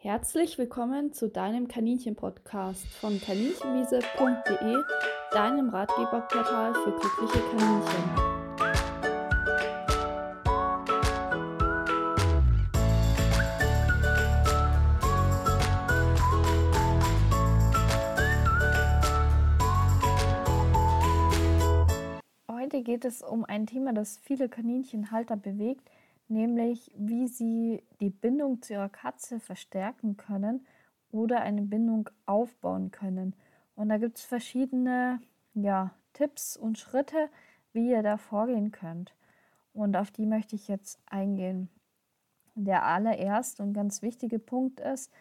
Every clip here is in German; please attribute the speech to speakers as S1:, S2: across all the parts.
S1: Herzlich willkommen zu deinem Kaninchen-Podcast von kaninchenwiese.de, deinem Ratgeberportal für glückliche Kaninchen. Heute geht es um ein Thema, das viele Kaninchenhalter bewegt, nämlich wie sie die Bindung zu ihrer Katze verstärken können oder eine Bindung aufbauen können. Und da gibt es verschiedene ja, Tipps und Schritte, wie ihr da vorgehen könnt. Und auf die möchte ich jetzt eingehen. Der allererste und ganz wichtige Punkt ist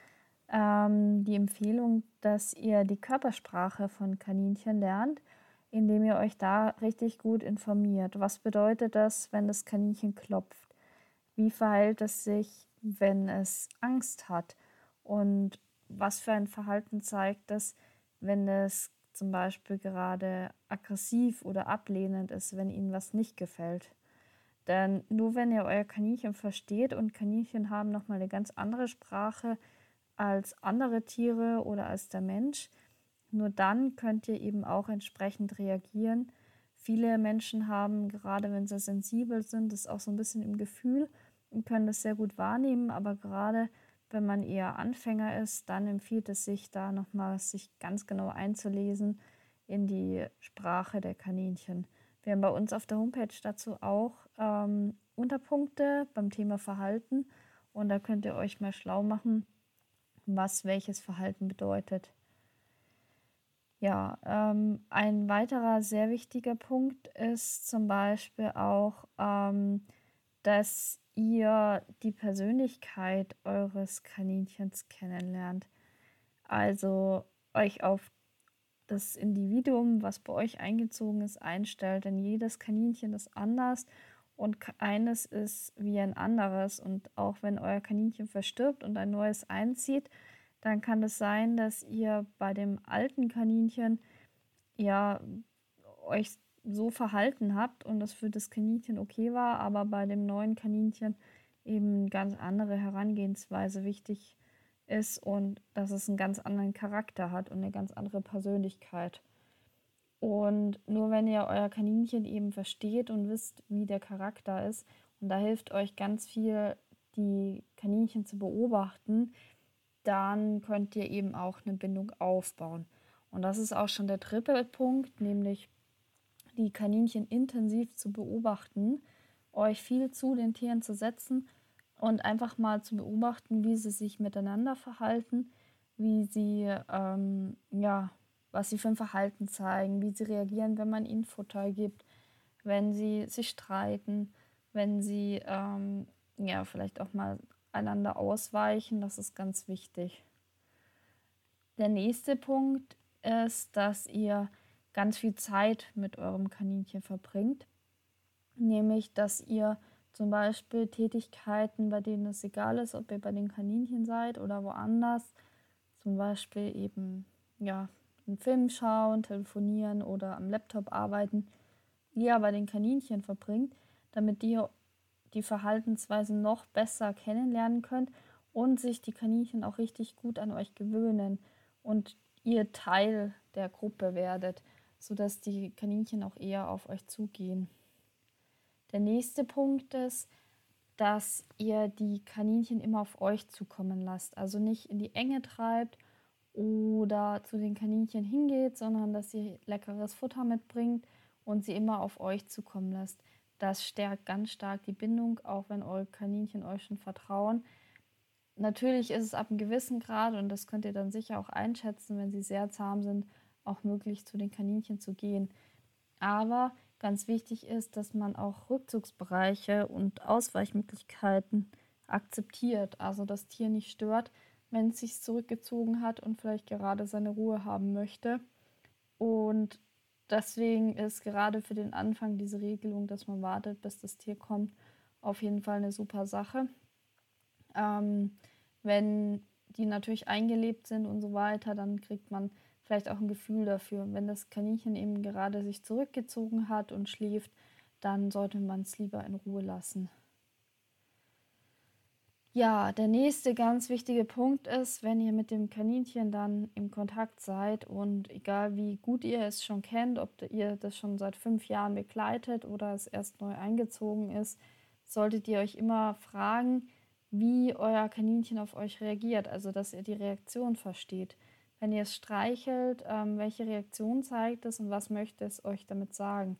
S1: ähm, die Empfehlung, dass ihr die Körpersprache von Kaninchen lernt, indem ihr euch da richtig gut informiert. Was bedeutet das, wenn das Kaninchen klopft? Wie verhält es sich, wenn es Angst hat? Und was für ein Verhalten zeigt es, wenn es zum Beispiel gerade aggressiv oder ablehnend ist, wenn ihnen was nicht gefällt? Denn nur wenn ihr euer Kaninchen versteht und Kaninchen haben nochmal eine ganz andere Sprache als andere Tiere oder als der Mensch, nur dann könnt ihr eben auch entsprechend reagieren. Viele Menschen haben, gerade wenn sie sensibel sind, das auch so ein bisschen im Gefühl können das sehr gut wahrnehmen, aber gerade wenn man eher Anfänger ist, dann empfiehlt es sich da nochmal sich ganz genau einzulesen in die Sprache der Kaninchen. Wir haben bei uns auf der Homepage dazu auch ähm, Unterpunkte beim Thema Verhalten und da könnt ihr euch mal schlau machen, was welches Verhalten bedeutet. Ja, ähm, ein weiterer sehr wichtiger Punkt ist zum Beispiel auch, ähm, dass ihr die Persönlichkeit eures Kaninchens kennenlernt. Also euch auf das Individuum, was bei euch eingezogen ist, einstellt. Denn jedes Kaninchen ist anders und eines ist wie ein anderes. Und auch wenn euer Kaninchen verstirbt und ein neues einzieht, dann kann es sein, dass ihr bei dem alten Kaninchen ja euch so verhalten habt und das für das Kaninchen okay war, aber bei dem neuen Kaninchen eben ganz andere Herangehensweise wichtig ist und dass es einen ganz anderen Charakter hat und eine ganz andere Persönlichkeit. Und nur wenn ihr euer Kaninchen eben versteht und wisst, wie der Charakter ist, und da hilft euch ganz viel, die Kaninchen zu beobachten, dann könnt ihr eben auch eine Bindung aufbauen. Und das ist auch schon der dritte Punkt, nämlich die Kaninchen intensiv zu beobachten, euch viel zu den Tieren zu setzen und einfach mal zu beobachten, wie sie sich miteinander verhalten, wie sie, ähm, ja, was sie für ein Verhalten zeigen, wie sie reagieren, wenn man ihnen Futter gibt, wenn sie sich streiten, wenn sie, ähm, ja, vielleicht auch mal einander ausweichen. Das ist ganz wichtig. Der nächste Punkt ist, dass ihr ganz viel Zeit mit eurem Kaninchen verbringt. Nämlich, dass ihr zum Beispiel Tätigkeiten, bei denen es egal ist, ob ihr bei den Kaninchen seid oder woanders, zum Beispiel eben ja, einen Film schauen, telefonieren oder am Laptop arbeiten, ihr bei den Kaninchen verbringt, damit ihr die Verhaltensweisen noch besser kennenlernen könnt und sich die Kaninchen auch richtig gut an euch gewöhnen und ihr Teil der Gruppe werdet sodass die Kaninchen auch eher auf euch zugehen. Der nächste Punkt ist, dass ihr die Kaninchen immer auf euch zukommen lasst. Also nicht in die Enge treibt oder zu den Kaninchen hingeht, sondern dass ihr leckeres Futter mitbringt und sie immer auf euch zukommen lasst. Das stärkt ganz stark die Bindung, auch wenn eure Kaninchen euch schon vertrauen. Natürlich ist es ab einem gewissen Grad, und das könnt ihr dann sicher auch einschätzen, wenn sie sehr zahm sind, auch möglich zu den Kaninchen zu gehen. Aber ganz wichtig ist, dass man auch Rückzugsbereiche und Ausweichmöglichkeiten akzeptiert. Also das Tier nicht stört, wenn es sich zurückgezogen hat und vielleicht gerade seine Ruhe haben möchte. Und deswegen ist gerade für den Anfang diese Regelung, dass man wartet, bis das Tier kommt, auf jeden Fall eine super Sache. Ähm, wenn die natürlich eingelebt sind und so weiter, dann kriegt man vielleicht auch ein Gefühl dafür. Wenn das Kaninchen eben gerade sich zurückgezogen hat und schläft, dann sollte man es lieber in Ruhe lassen. Ja, der nächste ganz wichtige Punkt ist, wenn ihr mit dem Kaninchen dann im Kontakt seid und egal wie gut ihr es schon kennt, ob ihr das schon seit fünf Jahren begleitet oder es erst neu eingezogen ist, solltet ihr euch immer fragen, wie euer Kaninchen auf euch reagiert, also dass ihr die Reaktion versteht. Wenn ihr es streichelt, ähm, welche Reaktion zeigt es und was möchte es euch damit sagen?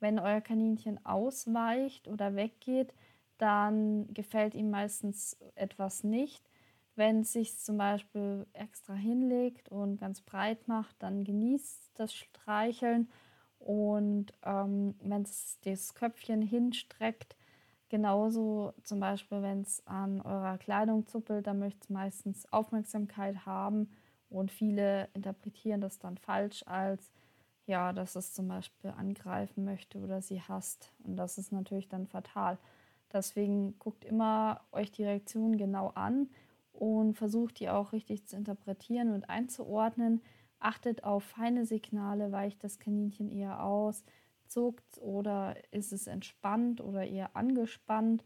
S1: Wenn euer Kaninchen ausweicht oder weggeht, dann gefällt ihm meistens etwas nicht. Wenn es sich zum Beispiel extra hinlegt und ganz breit macht, dann genießt das Streicheln. Und ähm, wenn es das Köpfchen hinstreckt, genauso zum Beispiel, wenn es an eurer Kleidung zuppelt, dann möchte es meistens Aufmerksamkeit haben. Und viele interpretieren das dann falsch als, ja, dass es zum Beispiel angreifen möchte oder sie hasst. Und das ist natürlich dann fatal. Deswegen guckt immer euch die Reaktion genau an und versucht die auch richtig zu interpretieren und einzuordnen. Achtet auf feine Signale, weicht das Kaninchen eher aus, zuckt oder ist es entspannt oder eher angespannt.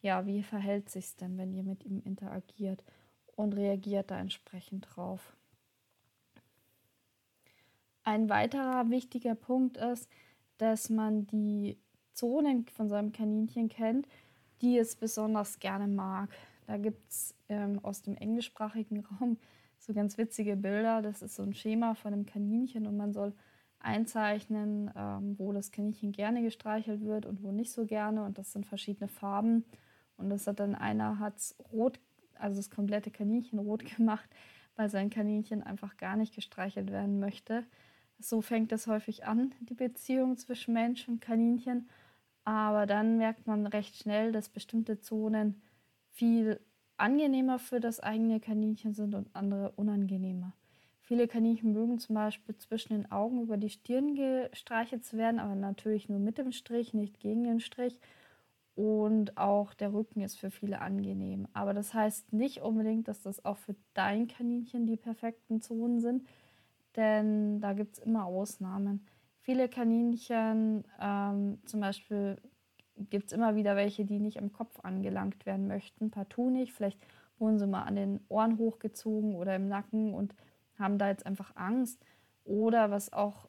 S1: Ja, wie verhält sich denn, wenn ihr mit ihm interagiert und reagiert da entsprechend drauf? Ein weiterer wichtiger Punkt ist, dass man die Zonen von seinem Kaninchen kennt, die es besonders gerne mag. Da gibt es ähm, aus dem englischsprachigen Raum so ganz witzige Bilder. Das ist so ein Schema von einem Kaninchen und man soll einzeichnen, ähm, wo das Kaninchen gerne gestreichelt wird und wo nicht so gerne. Und das sind verschiedene Farben. Und das hat dann einer hat rot, also das komplette Kaninchen rot gemacht, weil sein Kaninchen einfach gar nicht gestreichelt werden möchte. So fängt es häufig an, die Beziehung zwischen Mensch und Kaninchen. Aber dann merkt man recht schnell, dass bestimmte Zonen viel angenehmer für das eigene Kaninchen sind und andere unangenehmer. Viele Kaninchen mögen zum Beispiel zwischen den Augen über die Stirn gestreichelt zu werden, aber natürlich nur mit dem Strich, nicht gegen den Strich. Und auch der Rücken ist für viele angenehm. Aber das heißt nicht unbedingt, dass das auch für dein Kaninchen die perfekten Zonen sind, denn da gibt es immer Ausnahmen. Viele Kaninchen, ähm, zum Beispiel gibt es immer wieder welche, die nicht am Kopf angelangt werden möchten, partout nicht. Vielleicht wurden sie mal an den Ohren hochgezogen oder im Nacken und haben da jetzt einfach Angst. Oder was auch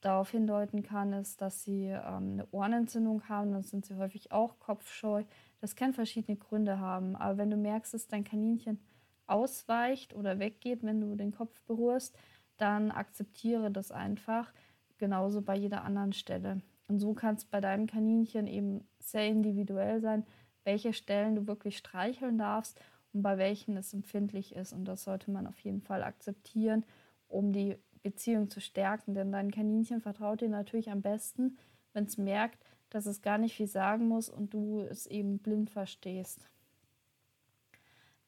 S1: darauf hindeuten kann, ist, dass sie ähm, eine Ohrenentzündung haben, dann sind sie häufig auch kopfscheu. Das kann verschiedene Gründe haben. Aber wenn du merkst, dass dein Kaninchen ausweicht oder weggeht, wenn du den Kopf berührst, dann akzeptiere das einfach genauso bei jeder anderen Stelle. Und so kann es bei deinem Kaninchen eben sehr individuell sein, welche Stellen du wirklich streicheln darfst und bei welchen es empfindlich ist. Und das sollte man auf jeden Fall akzeptieren, um die Beziehung zu stärken. Denn dein Kaninchen vertraut dir natürlich am besten, wenn es merkt, dass es gar nicht viel sagen muss und du es eben blind verstehst.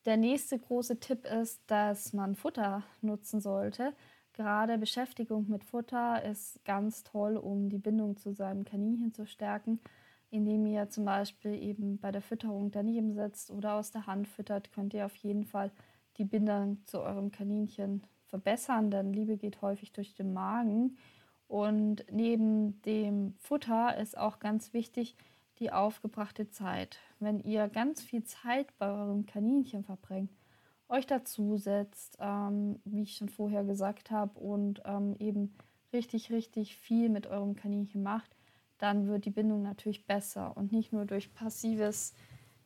S1: Der nächste große Tipp ist, dass man Futter nutzen sollte. Gerade Beschäftigung mit Futter ist ganz toll, um die Bindung zu seinem Kaninchen zu stärken. Indem ihr zum Beispiel eben bei der Fütterung daneben sitzt oder aus der Hand füttert, könnt ihr auf jeden Fall die Bindung zu eurem Kaninchen verbessern, denn Liebe geht häufig durch den Magen. Und neben dem Futter ist auch ganz wichtig die aufgebrachte Zeit. Wenn ihr ganz viel Zeit bei eurem Kaninchen verbringt, euch dazusetzt, ähm, wie ich schon vorher gesagt habe, und ähm, eben richtig, richtig viel mit eurem Kaninchen macht, dann wird die Bindung natürlich besser und nicht nur durch passives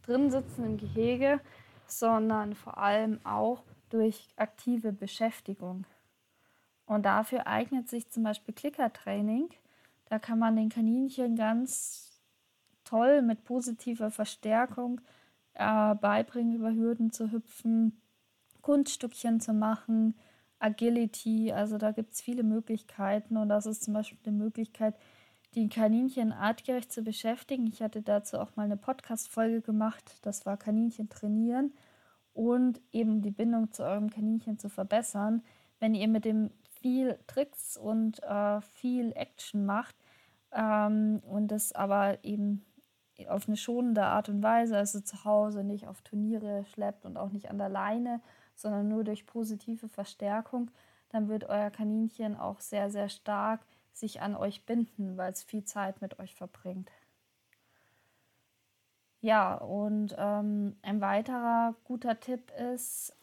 S1: Drinsitzen im Gehege, sondern vor allem auch durch aktive Beschäftigung. Und dafür eignet sich zum Beispiel Klickertraining. Da kann man den Kaninchen ganz toll mit positiver Verstärkung äh, beibringen, über Hürden zu hüpfen, Kunststückchen zu machen, Agility, also da gibt es viele Möglichkeiten und das ist zum Beispiel eine Möglichkeit, die Kaninchen artgerecht zu beschäftigen. Ich hatte dazu auch mal eine Podcast-Folge gemacht, das war Kaninchen trainieren und eben die Bindung zu eurem Kaninchen zu verbessern. Wenn ihr mit dem viel Tricks und äh, viel Action macht ähm, und das aber eben auf eine schonende Art und Weise, also zu Hause nicht auf Turniere schleppt und auch nicht an der Leine, sondern nur durch positive Verstärkung, dann wird euer Kaninchen auch sehr, sehr stark sich an euch binden, weil es viel Zeit mit euch verbringt. Ja, und ähm, ein weiterer guter Tipp ist,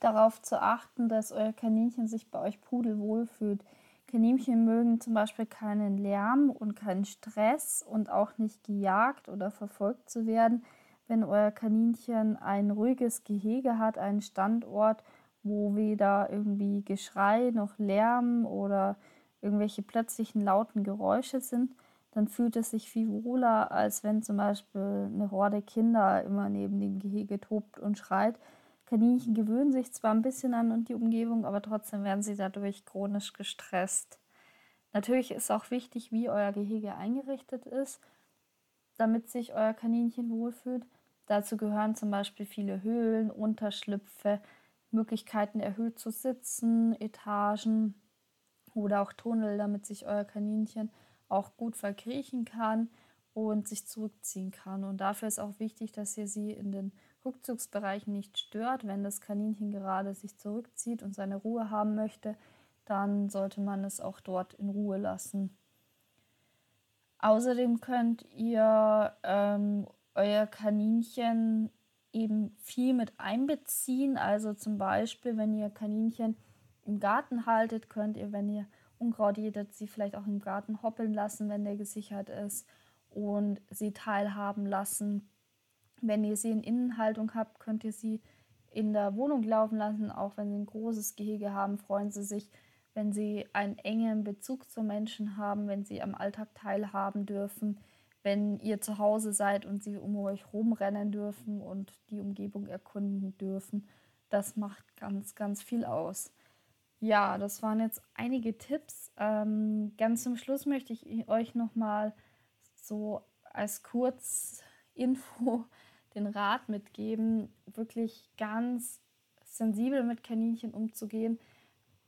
S1: darauf zu achten, dass euer Kaninchen sich bei euch pudelwohl fühlt. Kaninchen mögen zum Beispiel keinen Lärm und keinen Stress und auch nicht gejagt oder verfolgt zu werden. Wenn euer Kaninchen ein ruhiges Gehege hat, einen Standort, wo weder irgendwie Geschrei noch Lärm oder irgendwelche plötzlichen lauten Geräusche sind, dann fühlt es sich viel wohler, als wenn zum Beispiel eine Horde Kinder immer neben dem Gehege tobt und schreit. Kaninchen gewöhnen sich zwar ein bisschen an die Umgebung, aber trotzdem werden sie dadurch chronisch gestresst. Natürlich ist auch wichtig, wie euer Gehege eingerichtet ist, damit sich euer Kaninchen wohlfühlt. Dazu gehören zum Beispiel viele Höhlen, Unterschlüpfe, Möglichkeiten erhöht zu sitzen, Etagen oder auch Tunnel, damit sich euer Kaninchen auch gut verkriechen kann und sich zurückziehen kann. Und dafür ist auch wichtig, dass ihr sie in den Rückzugsbereichen nicht stört. Wenn das Kaninchen gerade sich zurückzieht und seine Ruhe haben möchte, dann sollte man es auch dort in Ruhe lassen. Außerdem könnt ihr ähm, euer Kaninchen eben viel mit einbeziehen. Also zum Beispiel, wenn ihr Kaninchen im Garten haltet, könnt ihr, wenn ihr Unkraut jätet, sie vielleicht auch im Garten hoppeln lassen, wenn der gesichert ist und sie teilhaben lassen. Wenn ihr sie in Innenhaltung habt, könnt ihr sie in der Wohnung laufen lassen. Auch wenn sie ein großes Gehege haben, freuen sie sich, wenn sie einen engen Bezug zu Menschen haben, wenn sie am Alltag teilhaben dürfen wenn ihr zu Hause seid und sie um euch rumrennen dürfen und die Umgebung erkunden dürfen. Das macht ganz, ganz viel aus. Ja, das waren jetzt einige Tipps. Ähm, ganz zum Schluss möchte ich euch nochmal so als Kurzinfo den Rat mitgeben, wirklich ganz sensibel mit Kaninchen umzugehen.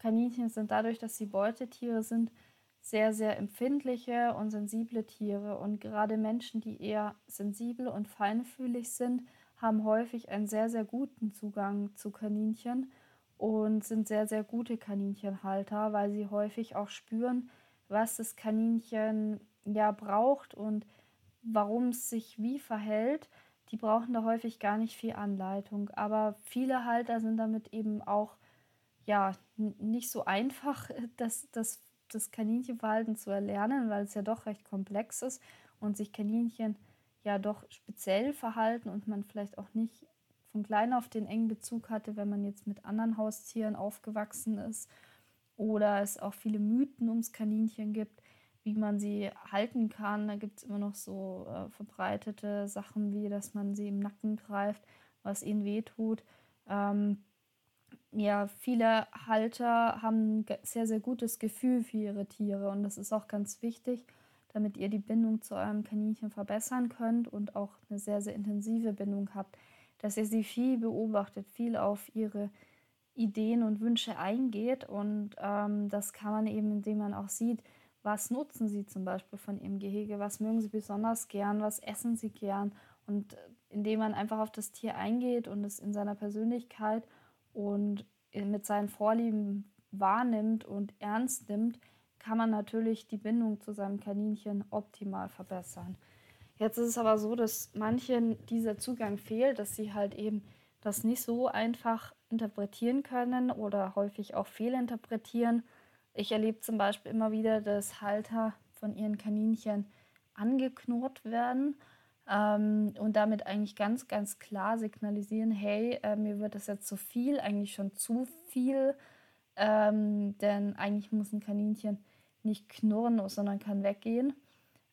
S1: Kaninchen sind dadurch, dass sie Beutetiere sind, sehr, sehr empfindliche und sensible Tiere. Und gerade Menschen, die eher sensibel und feinfühlig sind, haben häufig einen sehr, sehr guten Zugang zu Kaninchen und sind sehr, sehr gute Kaninchenhalter, weil sie häufig auch spüren, was das Kaninchen ja braucht und warum es sich wie verhält. Die brauchen da häufig gar nicht viel Anleitung. Aber viele Halter sind damit eben auch ja nicht so einfach, das, das das Kaninchenverhalten zu erlernen, weil es ja doch recht komplex ist und sich Kaninchen ja doch speziell verhalten und man vielleicht auch nicht von klein auf den engen Bezug hatte, wenn man jetzt mit anderen Haustieren aufgewachsen ist oder es auch viele Mythen ums Kaninchen gibt, wie man sie halten kann. Da gibt es immer noch so äh, verbreitete Sachen wie, dass man sie im Nacken greift, was ihnen wehtut. Ähm, ja, viele Halter haben ein sehr, sehr gutes Gefühl für ihre Tiere und das ist auch ganz wichtig, damit ihr die Bindung zu eurem Kaninchen verbessern könnt und auch eine sehr, sehr intensive Bindung habt, dass ihr sie viel beobachtet, viel auf ihre Ideen und Wünsche eingeht und ähm, das kann man eben, indem man auch sieht, was nutzen sie zum Beispiel von ihrem Gehege, was mögen sie besonders gern, was essen sie gern und indem man einfach auf das Tier eingeht und es in seiner Persönlichkeit und mit seinen Vorlieben wahrnimmt und ernst nimmt, kann man natürlich die Bindung zu seinem Kaninchen optimal verbessern. Jetzt ist es aber so, dass manchen dieser Zugang fehlt, dass sie halt eben das nicht so einfach interpretieren können oder häufig auch fehlinterpretieren. Ich erlebe zum Beispiel immer wieder, dass Halter von ihren Kaninchen angeknurrt werden ähm, und damit eigentlich ganz, ganz klar signalisieren, hey, äh, mir wird das jetzt zu viel, eigentlich schon zu viel, ähm, denn eigentlich muss ein Kaninchen nicht knurren, sondern kann weggehen.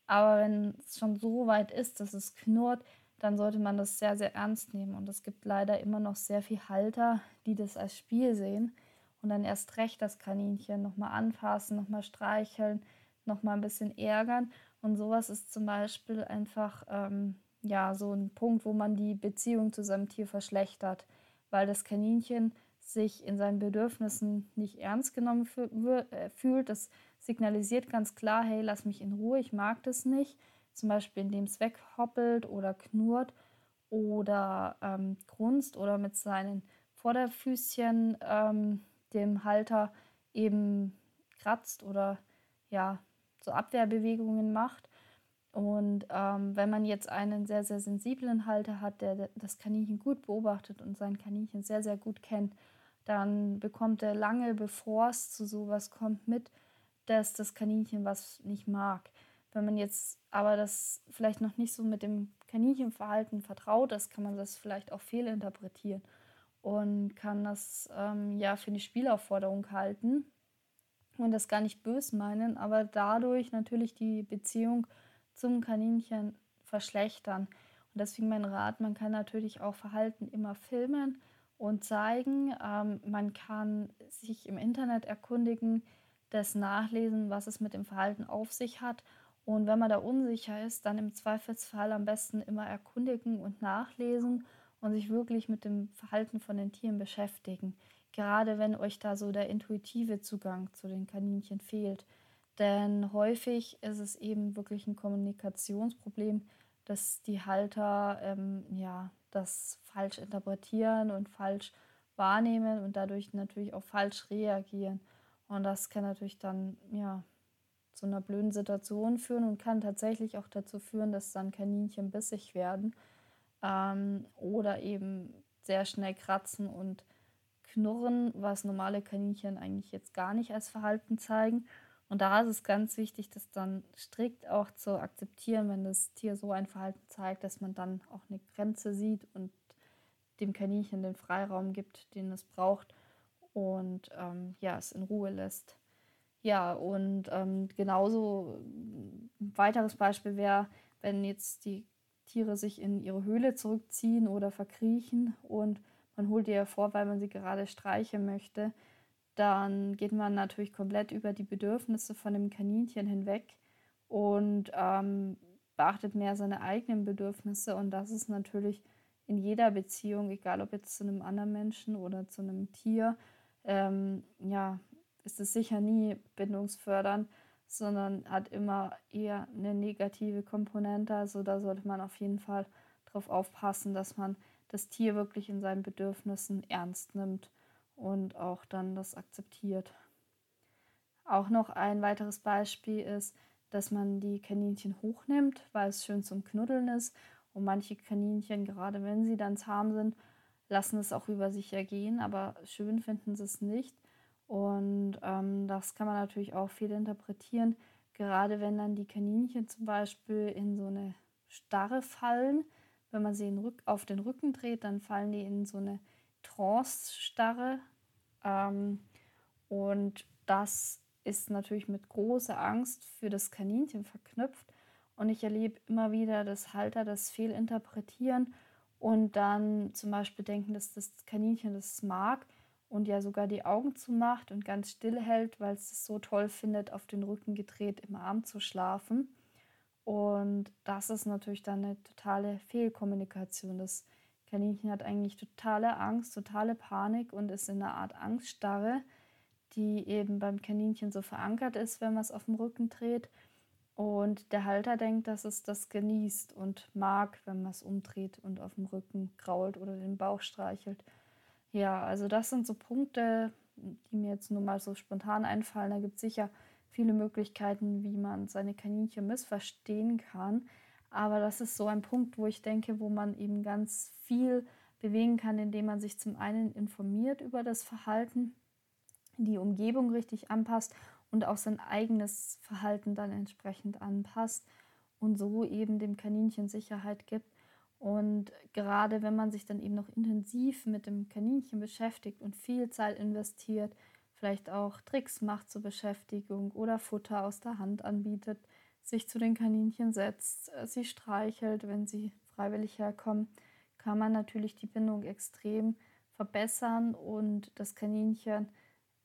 S1: Aber wenn es schon so weit ist, dass es knurrt, dann sollte man das sehr, sehr ernst nehmen. Und es gibt leider immer noch sehr viele Halter, die das als Spiel sehen und dann erst recht das Kaninchen nochmal anfassen, nochmal streicheln, nochmal ein bisschen ärgern und sowas ist zum Beispiel einfach ähm, ja so ein Punkt, wo man die Beziehung zu seinem Tier verschlechtert, weil das Kaninchen sich in seinen Bedürfnissen nicht ernst genommen äh, fühlt. Das signalisiert ganz klar, hey, lass mich in Ruhe, ich mag das nicht. Zum Beispiel, indem es weghoppelt oder knurrt oder ähm, grunzt oder mit seinen Vorderfüßchen ähm, dem Halter eben kratzt oder ja so Abwehrbewegungen macht. Und ähm, wenn man jetzt einen sehr, sehr sensiblen Halter hat, der das Kaninchen gut beobachtet und sein Kaninchen sehr, sehr gut kennt, dann bekommt er lange, bevor es zu sowas kommt, mit, dass das Kaninchen was nicht mag. Wenn man jetzt aber das vielleicht noch nicht so mit dem Kaninchenverhalten vertraut ist, kann man das vielleicht auch fehlinterpretieren und kann das ähm, ja für eine Spielaufforderung halten und das gar nicht böse meinen, aber dadurch natürlich die Beziehung zum Kaninchen verschlechtern. Und deswegen mein Rat, man kann natürlich auch Verhalten immer filmen und zeigen. Ähm, man kann sich im Internet erkundigen, das nachlesen, was es mit dem Verhalten auf sich hat. Und wenn man da unsicher ist, dann im Zweifelsfall am besten immer erkundigen und nachlesen und sich wirklich mit dem Verhalten von den Tieren beschäftigen. Gerade wenn euch da so der intuitive Zugang zu den Kaninchen fehlt. Denn häufig ist es eben wirklich ein Kommunikationsproblem, dass die Halter ähm, ja, das falsch interpretieren und falsch wahrnehmen und dadurch natürlich auch falsch reagieren. Und das kann natürlich dann ja, zu einer blöden Situation führen und kann tatsächlich auch dazu führen, dass dann Kaninchen bissig werden ähm, oder eben sehr schnell kratzen und knurren, was normale Kaninchen eigentlich jetzt gar nicht als Verhalten zeigen. Und da ist es ganz wichtig, das dann strikt auch zu akzeptieren, wenn das Tier so ein Verhalten zeigt, dass man dann auch eine Grenze sieht und dem Kaninchen den Freiraum gibt, den es braucht und ähm, ja, es in Ruhe lässt. Ja, und ähm, genauso ein weiteres Beispiel wäre, wenn jetzt die Tiere sich in ihre Höhle zurückziehen oder verkriechen und man holt ihr vor, weil man sie gerade streichen möchte, dann geht man natürlich komplett über die Bedürfnisse von dem Kaninchen hinweg und ähm, beachtet mehr seine eigenen Bedürfnisse. Und das ist natürlich in jeder Beziehung, egal ob jetzt zu einem anderen Menschen oder zu einem Tier, ähm, ja, ist es sicher nie bindungsfördernd, sondern hat immer eher eine negative Komponente. Also da sollte man auf jeden Fall darauf aufpassen, dass man das Tier wirklich in seinen Bedürfnissen ernst nimmt und auch dann das akzeptiert. Auch noch ein weiteres Beispiel ist, dass man die Kaninchen hochnimmt, weil es schön zum Knuddeln ist. Und manche Kaninchen, gerade wenn sie dann zahm sind, lassen es auch über sich ergehen, aber schön finden sie es nicht. Und ähm, das kann man natürlich auch viel interpretieren, gerade wenn dann die Kaninchen zum Beispiel in so eine Starre fallen. Wenn man sie auf den Rücken dreht, dann fallen die in so eine Trance-Starre. Ähm, und das ist natürlich mit großer Angst für das Kaninchen verknüpft. Und ich erlebe immer wieder, dass Halter das fehlinterpretieren und dann zum Beispiel denken, dass das Kaninchen das mag und ja sogar die Augen zumacht und ganz still hält, weil es es so toll findet, auf den Rücken gedreht im Arm zu schlafen. Und das ist natürlich dann eine totale Fehlkommunikation. Das Kaninchen hat eigentlich totale Angst, totale Panik und ist in einer Art Angststarre, die eben beim Kaninchen so verankert ist, wenn man es auf dem Rücken dreht. Und der Halter denkt, dass es das genießt und mag, wenn man es umdreht und auf dem Rücken krault oder den Bauch streichelt. Ja, also das sind so Punkte, die mir jetzt nur mal so spontan einfallen. Da gibt es sicher viele Möglichkeiten, wie man seine Kaninchen missverstehen kann. Aber das ist so ein Punkt, wo ich denke, wo man eben ganz viel bewegen kann, indem man sich zum einen informiert über das Verhalten, die Umgebung richtig anpasst und auch sein eigenes Verhalten dann entsprechend anpasst und so eben dem Kaninchen Sicherheit gibt. Und gerade wenn man sich dann eben noch intensiv mit dem Kaninchen beschäftigt und viel Zeit investiert, vielleicht auch Tricks macht zur Beschäftigung oder Futter aus der Hand anbietet, sich zu den Kaninchen setzt, äh, sie streichelt, wenn sie freiwillig herkommen, kann man natürlich die Bindung extrem verbessern und das Kaninchen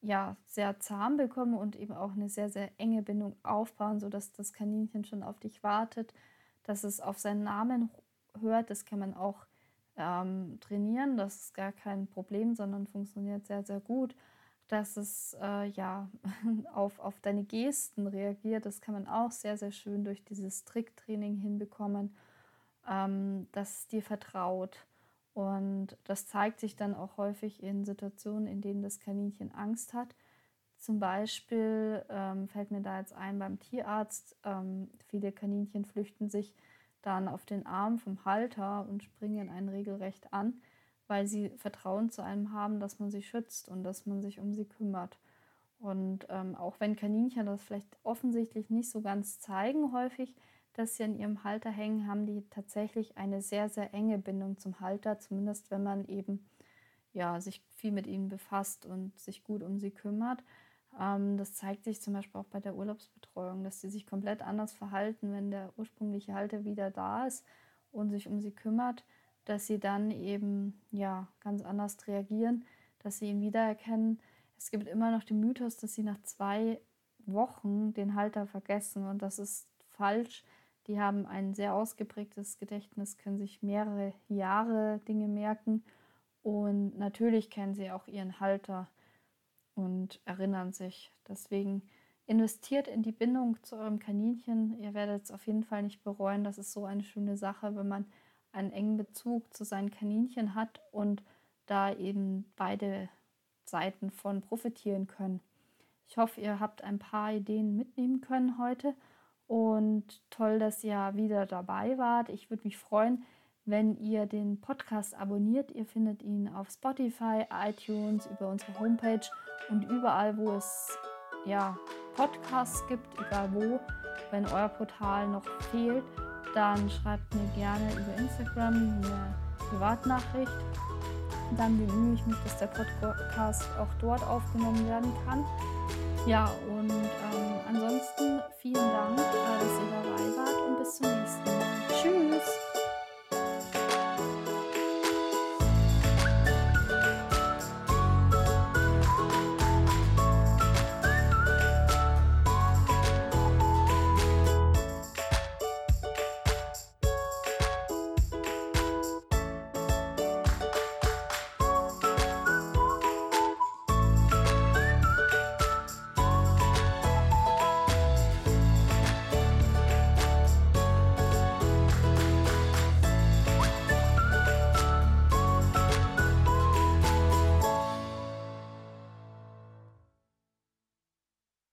S1: ja sehr zahm bekommen und eben auch eine sehr, sehr enge Bindung aufbauen, sodass das Kaninchen schon auf dich wartet, dass es auf seinen Namen hört. Das kann man auch ähm, trainieren, das ist gar kein Problem, sondern funktioniert sehr, sehr gut dass es äh, ja auf, auf deine Gesten reagiert. Das kann man auch sehr, sehr schön durch dieses Tricktraining hinbekommen, ähm, dass es dir vertraut. Und das zeigt sich dann auch häufig in Situationen, in denen das Kaninchen Angst hat. Zum Beispiel ähm, fällt mir da jetzt ein beim Tierarzt, ähm, viele Kaninchen flüchten sich dann auf den Arm vom Halter und springen einen regelrecht an, weil sie Vertrauen zu einem haben, dass man sie schützt und dass man sich um sie kümmert. Und ähm, auch wenn Kaninchen das vielleicht offensichtlich nicht so ganz zeigen, häufig, dass sie an ihrem Halter hängen, haben die tatsächlich eine sehr, sehr enge Bindung zum Halter, zumindest wenn man eben ja, sich viel mit ihnen befasst und sich gut um sie kümmert. Ähm, das zeigt sich zum Beispiel auch bei der Urlaubsbetreuung, dass sie sich komplett anders verhalten, wenn der ursprüngliche Halter wieder da ist und sich um sie kümmert, dass sie dann eben ja ganz anders reagieren, dass sie ihn wiedererkennen es gibt immer noch den Mythos, dass sie nach zwei Wochen den Halter vergessen und das ist falsch. Die haben ein sehr ausgeprägtes Gedächtnis, können sich mehrere Jahre Dinge merken und natürlich kennen sie auch ihren Halter und erinnern sich. Deswegen investiert in die Bindung zu eurem Kaninchen. Ihr werdet es auf jeden Fall nicht bereuen. Das ist so eine schöne Sache, wenn man einen engen Bezug zu seinen Kaninchen hat und da eben beide Seiten von profitieren können. Ich hoffe, ihr habt ein paar Ideen mitnehmen können heute und toll, dass ihr wieder dabei wart. Ich würde mich freuen, wenn ihr den Podcast abonniert. Ihr findet ihn auf Spotify, iTunes, über unsere Homepage und überall, wo es ja, Podcasts gibt, egal wo. Wenn euer Portal noch fehlt, dann schreibt mir gerne über Instagram eine Privatnachricht dann bemühe ich mich, dass der Podcast auch dort aufgenommen werden kann. Ja, und ähm, ansonsten vielen Dank, äh, dass ihr dabei